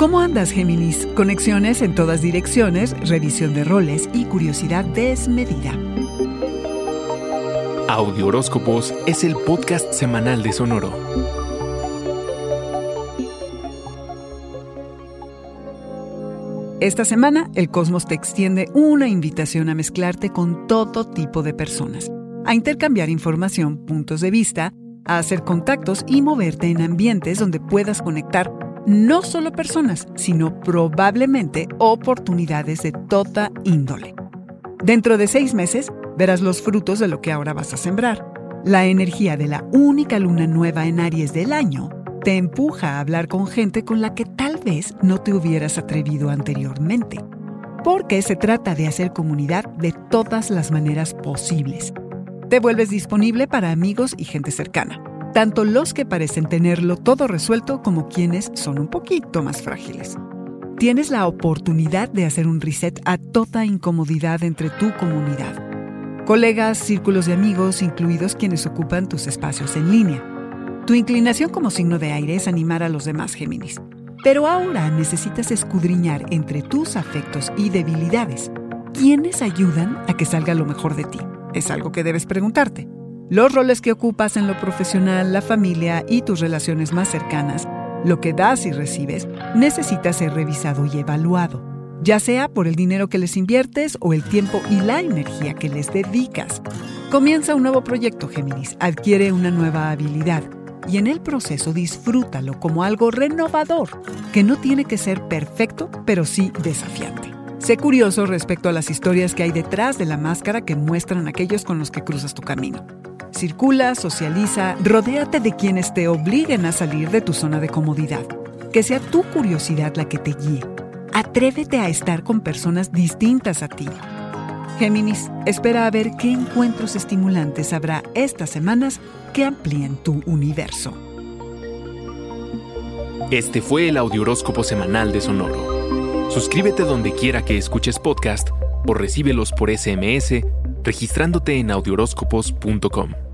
¿Cómo andas, Géminis? Conexiones en todas direcciones, revisión de roles y curiosidad desmedida. Audio Horóscopos es el podcast semanal de Sonoro. Esta semana, el cosmos te extiende una invitación a mezclarte con todo tipo de personas, a intercambiar información, puntos de vista, a hacer contactos y moverte en ambientes donde puedas conectar no solo personas, sino probablemente oportunidades de toda índole. Dentro de seis meses verás los frutos de lo que ahora vas a sembrar. La energía de la única luna nueva en Aries del año te empuja a hablar con gente con la que tal vez no te hubieras atrevido anteriormente. Porque se trata de hacer comunidad de todas las maneras posibles. Te vuelves disponible para amigos y gente cercana tanto los que parecen tenerlo todo resuelto como quienes son un poquito más frágiles. Tienes la oportunidad de hacer un reset a toda incomodidad entre tu comunidad. Colegas, círculos de amigos, incluidos quienes ocupan tus espacios en línea. Tu inclinación como signo de aire es animar a los demás Géminis. Pero ahora necesitas escudriñar entre tus afectos y debilidades. ¿Quiénes ayudan a que salga lo mejor de ti? Es algo que debes preguntarte los roles que ocupas en lo profesional, la familia y tus relaciones más cercanas, lo que das y recibes, necesita ser revisado y evaluado, ya sea por el dinero que les inviertes o el tiempo y la energía que les dedicas. Comienza un nuevo proyecto, Géminis, adquiere una nueva habilidad y en el proceso disfrútalo como algo renovador, que no tiene que ser perfecto, pero sí desafiante. Sé curioso respecto a las historias que hay detrás de la máscara que muestran aquellos con los que cruzas tu camino. Circula, socializa, rodéate de quienes te obliguen a salir de tu zona de comodidad. Que sea tu curiosidad la que te guíe. Atrévete a estar con personas distintas a ti. Géminis, espera a ver qué encuentros estimulantes habrá estas semanas que amplíen tu universo. Este fue el Audioróscopo Semanal de Sonoro. Suscríbete donde quiera que escuches podcast o recíbelos por SMS registrándote en audioróscopos.com.